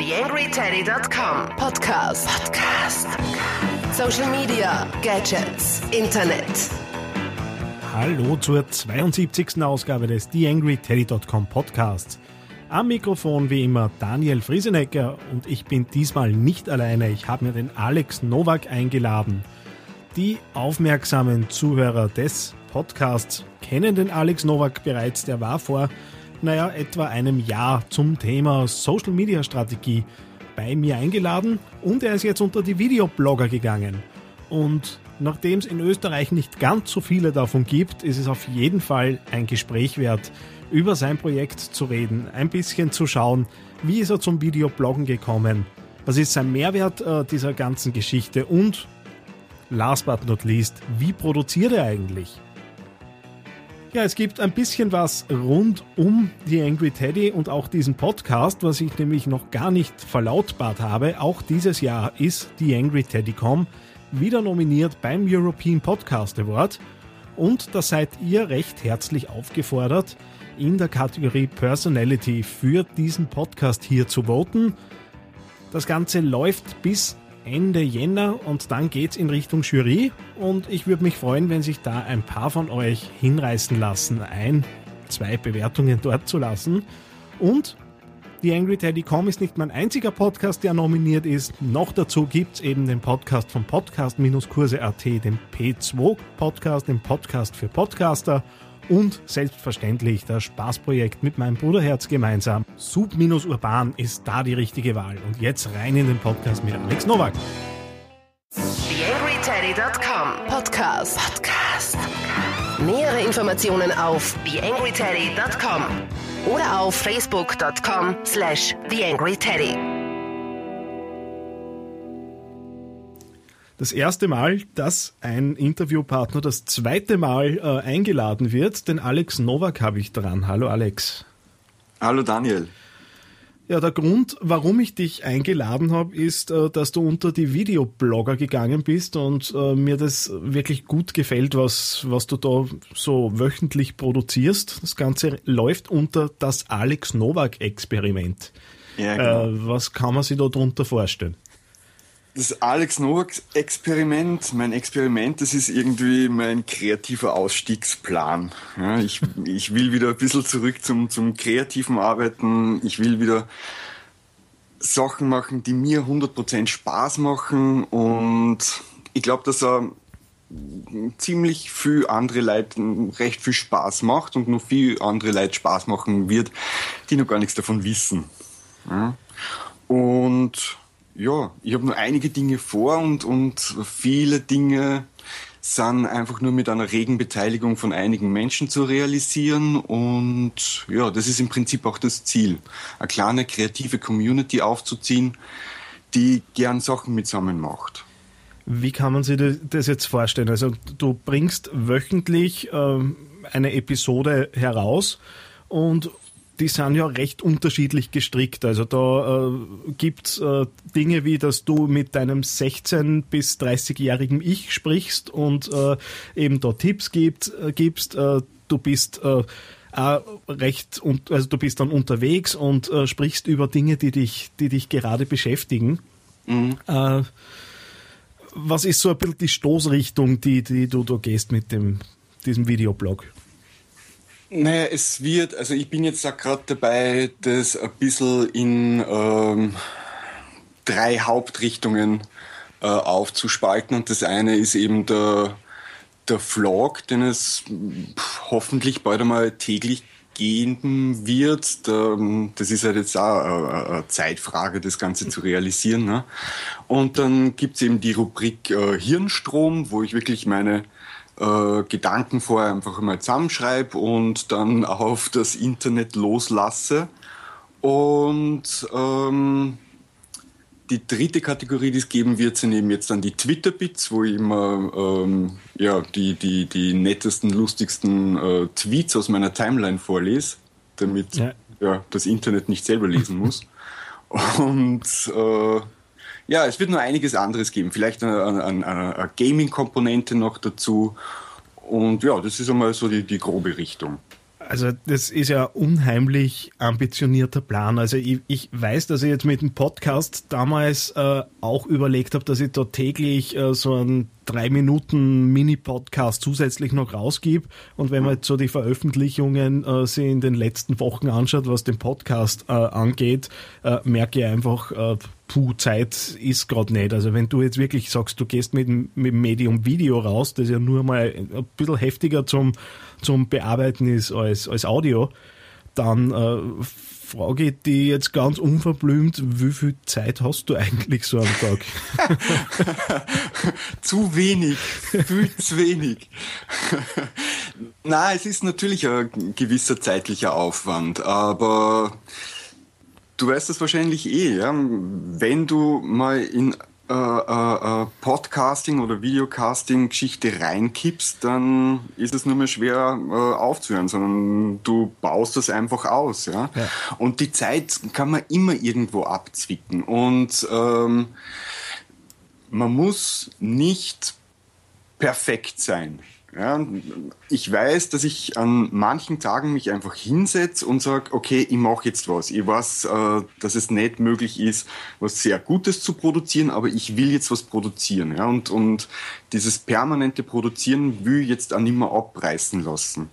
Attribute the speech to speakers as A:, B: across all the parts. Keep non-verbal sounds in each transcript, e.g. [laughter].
A: TheAngryTeddy.com Podcast. Podcast. Social Media, Gadgets, Internet.
B: Hallo zur 72. Ausgabe des TheAngryTeddy.com Podcasts. Am Mikrofon wie immer Daniel Friesenecker und ich bin diesmal nicht alleine. Ich habe mir den Alex Nowak eingeladen. Die aufmerksamen Zuhörer des Podcasts kennen den Alex Nowak bereits. Der war vor naja, etwa einem Jahr zum Thema Social Media Strategie bei mir eingeladen und er ist jetzt unter die Videoblogger gegangen. Und nachdem es in Österreich nicht ganz so viele davon gibt, ist es auf jeden Fall ein Gespräch wert, über sein Projekt zu reden, ein bisschen zu schauen, wie ist er zum Videobloggen gekommen, was ist sein Mehrwert äh, dieser ganzen Geschichte und last but not least, wie produziert er eigentlich? Ja, es gibt ein bisschen was rund um die Angry Teddy und auch diesen Podcast, was ich nämlich noch gar nicht verlautbart habe. Auch dieses Jahr ist die Angry Teddycom wieder nominiert beim European Podcast Award. Und da seid ihr recht herzlich aufgefordert, in der Kategorie Personality für diesen Podcast hier zu voten. Das Ganze läuft bis Ende Jänner und dann geht's in Richtung Jury und ich würde mich freuen, wenn sich da ein paar von euch hinreißen lassen, ein, zwei Bewertungen dort zu lassen. Und die Angry Teddy Com ist nicht mein einziger Podcast, der nominiert ist. Noch dazu gibt's eben den Podcast von Podcast-Kurse.at, den P2 Podcast, den Podcast für Podcaster und selbstverständlich das Spaßprojekt mit meinem Bruderherz gemeinsam. Sub-Urban ist da die richtige Wahl. Und jetzt rein in den Podcast mit Alex Nowak.
A: TheAngryTeddy.com Podcast. Podcast. Nähere Informationen auf TheAngryTeddy.com oder auf Facebook.com slash TheAngryTeddy.
B: Das erste Mal, dass ein Interviewpartner das zweite Mal äh, eingeladen wird. Den Alex Nowak habe ich dran. Hallo Alex.
C: Hallo Daniel.
B: Ja, der Grund, warum ich dich eingeladen habe, ist, äh, dass du unter die Videoblogger gegangen bist und äh, mir das wirklich gut gefällt, was, was du da so wöchentlich produzierst. Das Ganze läuft unter das Alex Nowak Experiment. Ja, genau. Äh, was kann man sich da drunter vorstellen?
C: Das Alex Nowak Experiment, mein Experiment, das ist irgendwie mein kreativer Ausstiegsplan. Ja, ich, [laughs] ich will wieder ein bisschen zurück zum, zum kreativen Arbeiten. Ich will wieder Sachen machen, die mir 100% Spaß machen und ich glaube, dass er ziemlich viel andere Leute recht viel Spaß macht und noch viel andere Leute Spaß machen wird, die noch gar nichts davon wissen. Ja. Und ja, ich habe nur einige Dinge vor und, und viele Dinge sind einfach nur mit einer regen Beteiligung von einigen Menschen zu realisieren. Und ja, das ist im Prinzip auch das Ziel, eine kleine kreative Community aufzuziehen, die gern Sachen mit macht.
B: Wie kann man sich das jetzt vorstellen? Also du bringst wöchentlich äh, eine Episode heraus und die sind ja recht unterschiedlich gestrickt. Also da äh, gibt's äh, Dinge wie, dass du mit deinem 16- bis 30-jährigen Ich sprichst und äh, eben da Tipps gibt, äh, gibst. Äh, du bist äh, recht und also du bist dann unterwegs und sprichst über Dinge, die dich, die dich gerade beschäftigen. Mhm. Was ist so ein bisschen die Stoßrichtung, die, die du da gehst mit dem, diesem Videoblog?
C: Naja, es wird, also ich bin jetzt gerade dabei, das ein bisschen in ähm, drei Hauptrichtungen äh, aufzuspalten. Und das eine ist eben der, der Vlog, den es hoffentlich bald einmal täglich geben wird. Das ist halt jetzt auch eine Zeitfrage, das Ganze zu realisieren. Ne? Und dann gibt's eben die Rubrik äh, Hirnstrom, wo ich wirklich meine äh, Gedanken vorher einfach mal zusammenschreibe und dann auf das Internet loslasse. Und ähm, die dritte Kategorie, die es geben wird, sind eben jetzt dann die Twitter-Bits, wo ich immer ähm, ja, die, die, die nettesten, lustigsten äh, Tweets aus meiner Timeline vorlese, damit ja. ja. das Internet nicht selber lesen muss. [laughs] Und äh, ja, es wird nur einiges anderes geben. Vielleicht eine, eine, eine Gaming-Komponente noch dazu. Und ja, das ist einmal so die, die grobe Richtung.
B: Also das ist ja unheimlich ambitionierter Plan. Also ich, ich weiß, dass ich jetzt mit dem Podcast damals äh, auch überlegt habe, dass ich da täglich äh, so einen drei Minuten Mini-Podcast zusätzlich noch rausgib. Und wenn man jetzt so die Veröffentlichungen äh, sich in den letzten Wochen anschaut, was den Podcast äh, angeht, äh, merke ich einfach, äh, puh, Zeit ist gerade nicht. Also wenn du jetzt wirklich sagst, du gehst mit, mit Medium Video raus, das ja nur mal ein bisschen heftiger zum zum Bearbeiten ist als, als Audio, dann äh, frage dich jetzt ganz unverblümt, wie viel Zeit hast du eigentlich so am Tag? [laughs]
C: zu wenig, viel zu wenig. [laughs] Na, es ist natürlich ein gewisser zeitlicher Aufwand, aber du weißt das wahrscheinlich eh, ja? wenn du mal in äh, äh, äh, Podcasting oder Videocasting-Geschichte reinkippst, dann ist es nur mehr schwer äh, aufzuhören, sondern du baust das einfach aus. Ja? ja? Und die Zeit kann man immer irgendwo abzwicken. Und ähm, man muss nicht perfekt sein. Ja, ich weiß, dass ich an manchen Tagen mich einfach hinsetze und sage, okay, ich mache jetzt was. Ich weiß, äh, dass es nicht möglich ist, was sehr Gutes zu produzieren, aber ich will jetzt was produzieren. Ja, und, und dieses permanente Produzieren will jetzt auch nicht mehr abreißen lassen.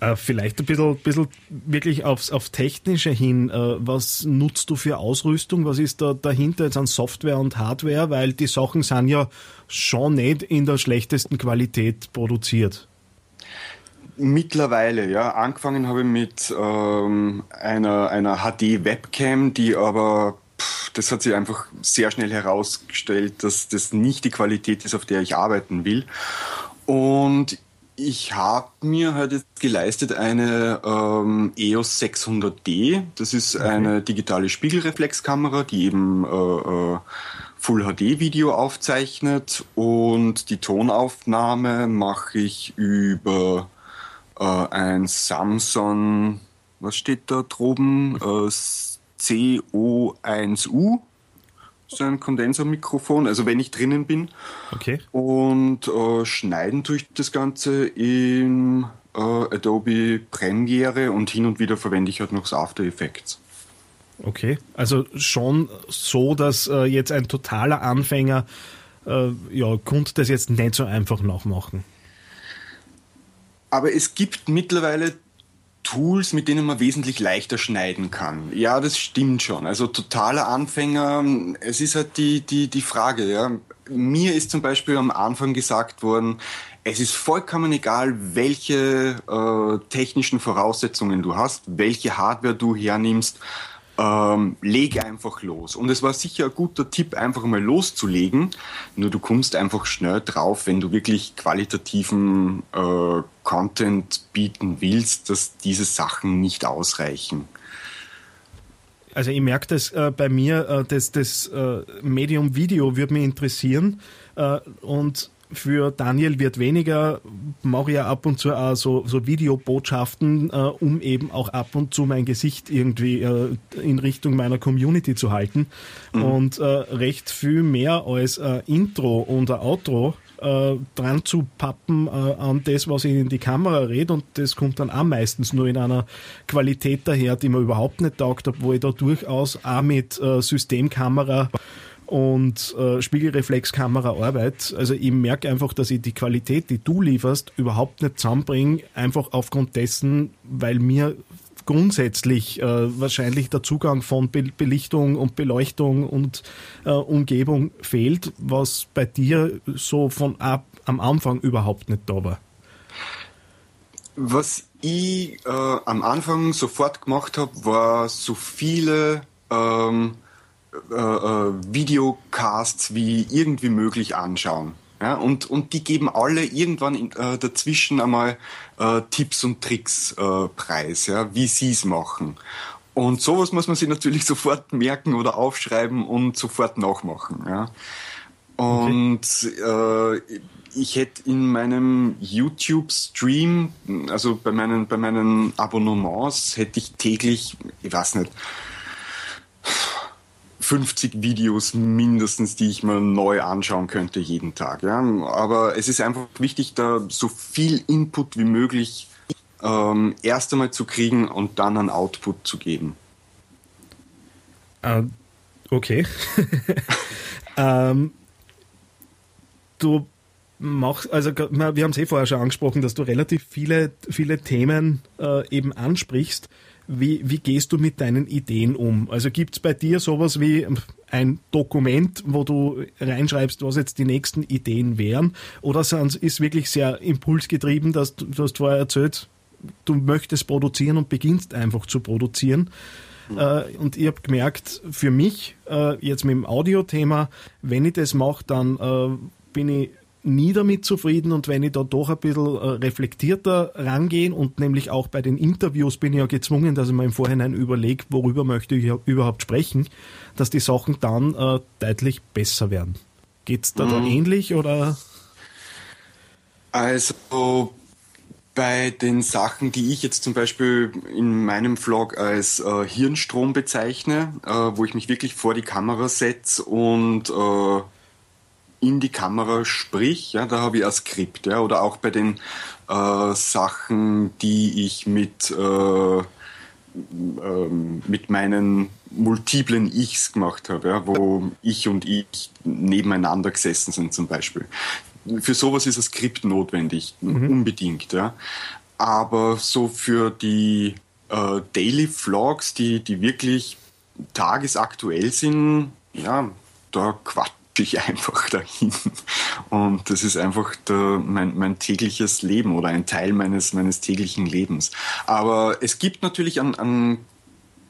B: Äh, vielleicht ein bisschen, bisschen wirklich aufs, auf Technische hin. Äh, was nutzt du für Ausrüstung? Was ist da dahinter jetzt an Software und Hardware? Weil die Sachen sind ja schon nicht in der schlechtesten Qualität produziert.
C: Mittlerweile, ja. Angefangen habe ich mit ähm, einer, einer HD-Webcam, die aber, das hat sich einfach sehr schnell herausgestellt, dass das nicht die Qualität ist, auf der ich arbeiten will. Und ich habe mir halt jetzt geleistet eine ähm, EOS 600D. Das ist okay. eine digitale Spiegelreflexkamera, die eben äh, äh, Full HD Video aufzeichnet und die Tonaufnahme mache ich über äh, ein Samsung, was steht da droben? Äh, CO1U so ein Kondensermikrofon, also wenn ich drinnen bin.
B: Okay.
C: Und äh, schneiden tue ich das Ganze in äh, Adobe Premiere und hin und wieder verwende ich halt noch das After Effects.
B: Okay, also schon so, dass äh, jetzt ein totaler Anfänger äh, ja, konnte das jetzt nicht so einfach nachmachen.
C: Aber es gibt mittlerweile Tools, mit denen man wesentlich leichter schneiden kann. Ja, das stimmt schon. Also totaler Anfänger, es ist halt die, die, die Frage, ja. Mir ist zum Beispiel am Anfang gesagt worden, es ist vollkommen egal, welche äh, technischen Voraussetzungen du hast, welche Hardware du hernimmst ähm, leg einfach los. Und es war sicher ein guter Tipp, einfach mal loszulegen. Nur du kommst einfach schnell drauf, wenn du wirklich qualitativen äh, Content bieten willst, dass diese Sachen nicht ausreichen.
B: Also ich merke das äh, bei mir, äh, das, das äh, Medium Video würde mich interessieren äh, und für Daniel wird weniger, mache ja ab und zu auch so, so Videobotschaften, äh, um eben auch ab und zu mein Gesicht irgendwie äh, in Richtung meiner Community zu halten. Mhm. Und äh, recht viel mehr als äh, Intro und Outro äh, dran zu pappen äh, an das, was ich in die Kamera rede und das kommt dann auch meistens nur in einer Qualität daher, die mir überhaupt nicht taugt, obwohl ich da durchaus auch mit äh, Systemkamera und äh, Spiegelreflexkamera Arbeit. Also ich merke einfach, dass ich die Qualität, die du lieferst, überhaupt nicht zusammenbringe, einfach aufgrund dessen, weil mir grundsätzlich äh, wahrscheinlich der Zugang von Be Belichtung und Beleuchtung und äh, Umgebung fehlt, was bei dir so von ab am Anfang überhaupt nicht da war.
C: Was ich äh, am Anfang sofort gemacht habe, war so viele ähm, äh, äh, Videocasts wie irgendwie möglich anschauen. Ja, und, und die geben alle irgendwann in, äh, dazwischen einmal äh, Tipps und Tricks äh, preis, ja, wie sie es machen. Und sowas muss man sich natürlich [laughs] sofort merken oder aufschreiben und sofort nachmachen. Ja. Und okay. äh, ich hätte in meinem YouTube-Stream, also bei meinen, bei meinen Abonnements, hätte ich täglich, ich weiß nicht, 50 Videos mindestens, die ich mir neu anschauen könnte jeden Tag. Ja? Aber es ist einfach wichtig, da so viel Input wie möglich ähm, erst einmal zu kriegen und dann einen Output zu geben.
B: Uh, okay. [laughs] ähm, du machst, also wir haben es eh vorher schon angesprochen, dass du relativ viele, viele Themen äh, eben ansprichst. Wie, wie gehst du mit deinen Ideen um? Also gibt es bei dir sowas wie ein Dokument, wo du reinschreibst, was jetzt die nächsten Ideen wären? Oder ist wirklich sehr impulsgetrieben, dass du, du hast vorher erzählt, du möchtest produzieren und beginnst einfach zu produzieren? Äh, und ich habe gemerkt, für mich, äh, jetzt mit dem Audio-Thema, wenn ich das mache, dann äh, bin ich nie damit zufrieden und wenn ich da doch ein bisschen äh, reflektierter rangehen und nämlich auch bei den Interviews bin ich ja gezwungen, dass ich mir im Vorhinein überlege, worüber möchte ich überhaupt sprechen, dass die Sachen dann äh, deutlich besser werden. Geht's da, mhm. da ähnlich oder?
C: Also bei den Sachen, die ich jetzt zum Beispiel in meinem Vlog als äh, Hirnstrom bezeichne, äh, wo ich mich wirklich vor die Kamera setze und äh, in die Kamera sprich, ja, da habe ich ein Skript, ja, oder auch bei den äh, Sachen, die ich mit äh, ähm, mit meinen multiplen Ichs gemacht habe, ja, wo ich und ich nebeneinander gesessen sind zum Beispiel. Für sowas ist ein Skript notwendig, mhm. unbedingt. Ja. Aber so für die äh, Daily Vlogs, die, die wirklich tagesaktuell sind, ja, da quatscht ich einfach dahin. Und das ist einfach der, mein, mein tägliches Leben oder ein Teil meines, meines täglichen Lebens. Aber es gibt natürlich einen, einen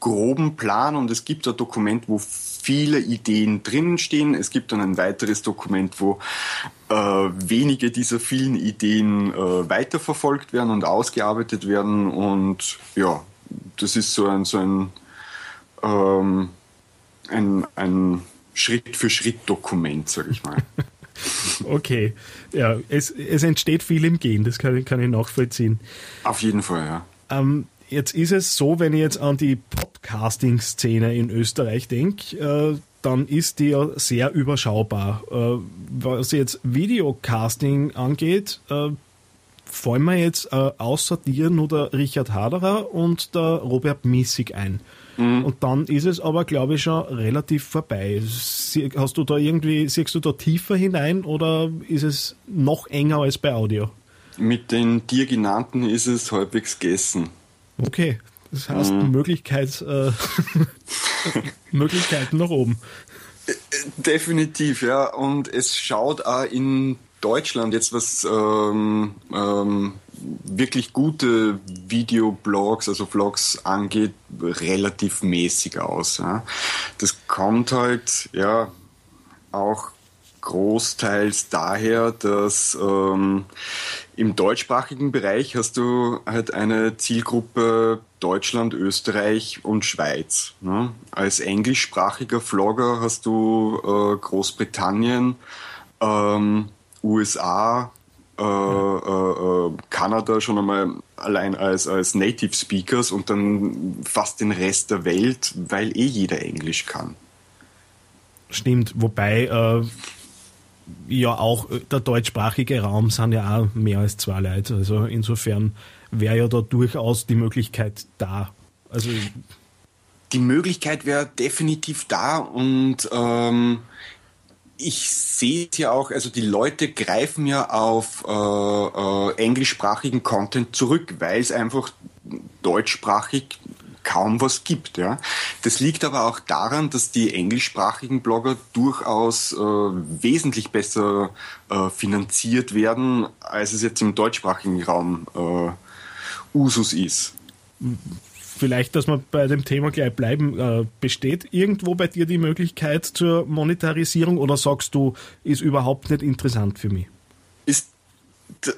C: groben Plan und es gibt ein Dokument, wo viele Ideen drinnen stehen. Es gibt dann ein weiteres Dokument, wo äh, wenige dieser vielen Ideen äh, weiterverfolgt werden und ausgearbeitet werden. Und ja, das ist so ein, so ein, ähm, ein, ein Schritt-für-Schritt-Dokument, sage ich mal. [laughs]
B: okay, ja, es, es entsteht viel im Gehen, das kann, kann ich nachvollziehen.
C: Auf jeden Fall, ja.
B: Ähm, jetzt ist es so, wenn ich jetzt an die Podcasting-Szene in Österreich denke, äh, dann ist die ja sehr überschaubar. Äh, was jetzt Videocasting angeht, äh, fallen mir jetzt äh, außer dir nur der Richard Haderer und der Robert Missig ein. Mhm. Und dann ist es aber, glaube ich, schon relativ vorbei. Hast du da irgendwie, siehst du da tiefer hinein oder ist es noch enger als bei Audio?
C: Mit den dir genannten ist es halbwegs gegessen.
B: Okay, das heißt mhm. [laughs] Möglichkeit, äh, Möglichkeiten nach oben.
C: Definitiv, ja. Und es schaut auch in Deutschland jetzt was ähm, ähm, wirklich gute Videoblogs, also Vlogs angeht, relativ mäßig aus. Ja. Das kommt halt ja auch großteils daher, dass ähm, im deutschsprachigen Bereich hast du halt eine Zielgruppe Deutschland, Österreich und Schweiz. Ne? Als englischsprachiger Vlogger hast du äh, Großbritannien, ähm, USA, äh, äh, Kanada schon einmal allein als, als Native Speakers und dann fast den Rest der Welt, weil eh jeder Englisch kann.
B: Stimmt, wobei äh, ja auch der deutschsprachige Raum sind ja auch mehr als zwei Leute. Also insofern wäre ja da durchaus die Möglichkeit da. Also
C: die Möglichkeit wäre definitiv da und ähm, ich sehe es ja auch, also die Leute greifen ja auf äh, äh, englischsprachigen Content zurück, weil es einfach deutschsprachig kaum was gibt. Ja. Das liegt aber auch daran, dass die englischsprachigen Blogger durchaus äh, wesentlich besser äh, finanziert werden, als es jetzt im deutschsprachigen Raum äh, Usus ist
B: vielleicht, dass wir bei dem Thema gleich bleiben, äh, besteht irgendwo bei dir die Möglichkeit zur Monetarisierung oder sagst du, ist überhaupt nicht interessant für mich?
C: Ist, [laughs]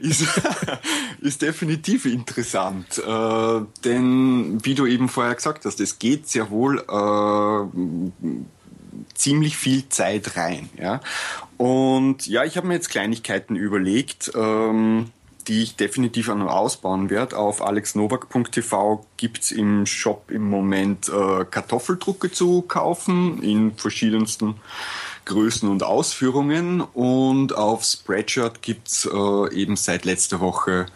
C: ist, [laughs] ist, definitiv interessant, äh, denn wie du eben vorher gesagt hast, es geht sehr wohl äh, ziemlich viel Zeit rein. Ja? Und ja, ich habe mir jetzt Kleinigkeiten überlegt. Ähm, die ich definitiv auch noch ausbauen werde. Auf alexnovak.tv gibt es im Shop im Moment äh, Kartoffeldrucke zu kaufen in verschiedensten Größen und Ausführungen. Und auf Spreadshirt gibt es äh, eben seit letzter Woche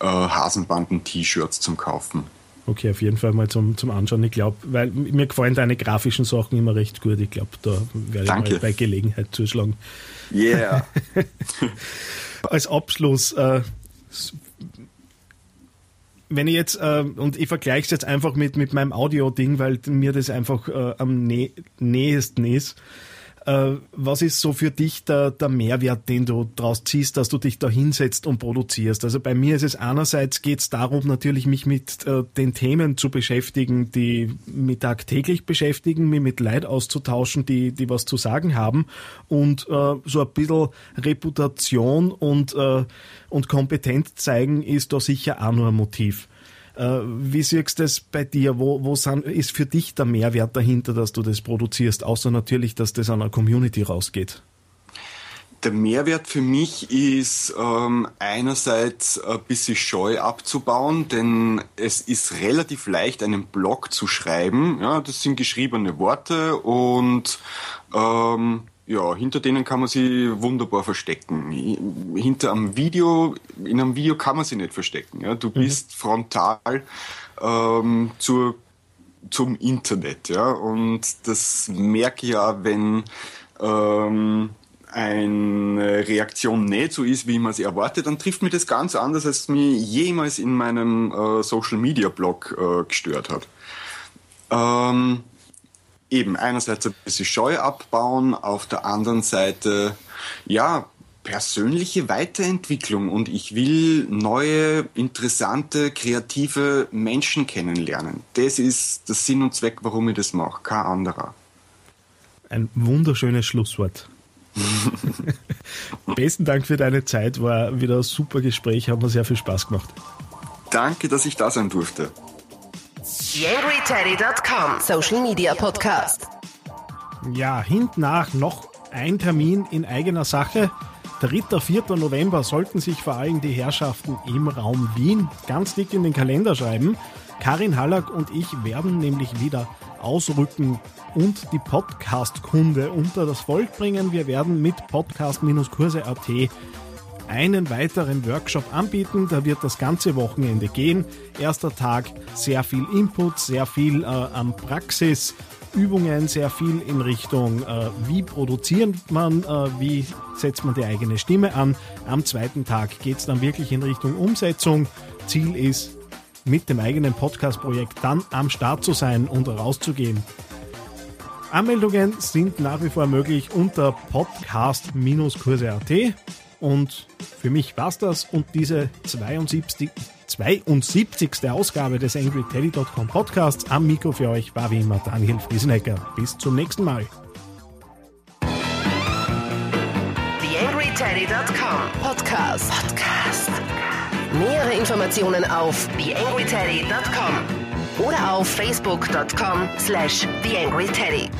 C: äh, Hasenbanden-T-Shirts zum Kaufen.
B: Okay, auf jeden Fall mal zum, zum Anschauen. Ich glaube, weil mir gefallen deine grafischen Sachen immer recht gut. Ich glaube, da werde ich mal bei Gelegenheit zuschlagen.
C: Yeah. [laughs]
B: Als Abschluss, äh, wenn ich jetzt, äh, und ich vergleiche es jetzt einfach mit, mit meinem Audio-Ding, weil mir das einfach äh, am nä nähesten ist. Äh, was ist so für dich der, der Mehrwert, den du daraus ziehst, dass du dich da hinsetzt und produzierst? Also bei mir ist es einerseits geht es darum, natürlich mich mit äh, den Themen zu beschäftigen, die mich tagtäglich beschäftigen, mich mit Leid auszutauschen, die, die was zu sagen haben und äh, so ein bisschen Reputation und, äh, und Kompetenz zeigen ist da sicher auch nur ein Motiv. Äh, Wie siehst du das bei dir? Wo, wo sind, ist für dich der Mehrwert dahinter, dass du das produzierst? Außer natürlich, dass das an der Community rausgeht.
C: Der Mehrwert für mich ist ähm, einerseits ein bisschen Scheu abzubauen, denn es ist relativ leicht, einen Blog zu schreiben. Ja, das sind geschriebene Worte und ähm, ja, hinter denen kann man sie wunderbar verstecken. Hinter einem Video, in einem Video kann man sie nicht verstecken. Ja, du bist frontal ähm, zur zum Internet, ja. Und das merke ich ja, wenn ähm, eine Reaktion nicht so ist, wie man sie erwartet, dann trifft mich das ganz anders, als mich jemals in meinem äh, Social Media Blog äh, gestört hat. Ähm, eben einerseits ein bisschen Scheu abbauen, auf der anderen Seite ja persönliche Weiterentwicklung und ich will neue, interessante, kreative Menschen kennenlernen. Das ist der Sinn und Zweck, warum ich das mache, kein anderer.
B: Ein wunderschönes Schlusswort. [laughs] Besten Dank für deine Zeit, war wieder ein super Gespräch, hat mir sehr viel Spaß gemacht.
C: Danke, dass ich da sein durfte.
A: TheAngryTeddy.com Social Media Podcast.
B: Ja, hintnach noch ein Termin in eigener Sache. 3. 4. November sollten sich vor allem die Herrschaften im Raum Wien ganz dick in den Kalender schreiben. Karin Hallack und ich werden nämlich wieder ausrücken und die Podcast-Kunde unter das Volk bringen. Wir werden mit podcast-kurse.at einen weiteren Workshop anbieten. Da wird das ganze Wochenende gehen. Erster Tag sehr viel Input, sehr viel äh, an Praxis. Übungen, sehr viel in Richtung, äh, wie produziert man, äh, wie setzt man die eigene Stimme an. Am zweiten Tag geht es dann wirklich in Richtung Umsetzung. Ziel ist, mit dem eigenen Podcast-Projekt dann am Start zu sein und rauszugehen. Anmeldungen sind nach wie vor möglich unter podcast-kurse.at und für mich war's das und diese 72, 72. Ausgabe des AngryTeddy.com Podcasts. Am Mikro für euch war wie immer Daniel Friesenecker. Bis zum nächsten Mal.
A: TheAngryTeddy.com Podcast. Podcast. Nähere Informationen auf TheAngryTeddy.com oder auf Facebook.com slash TheAngryTeddy.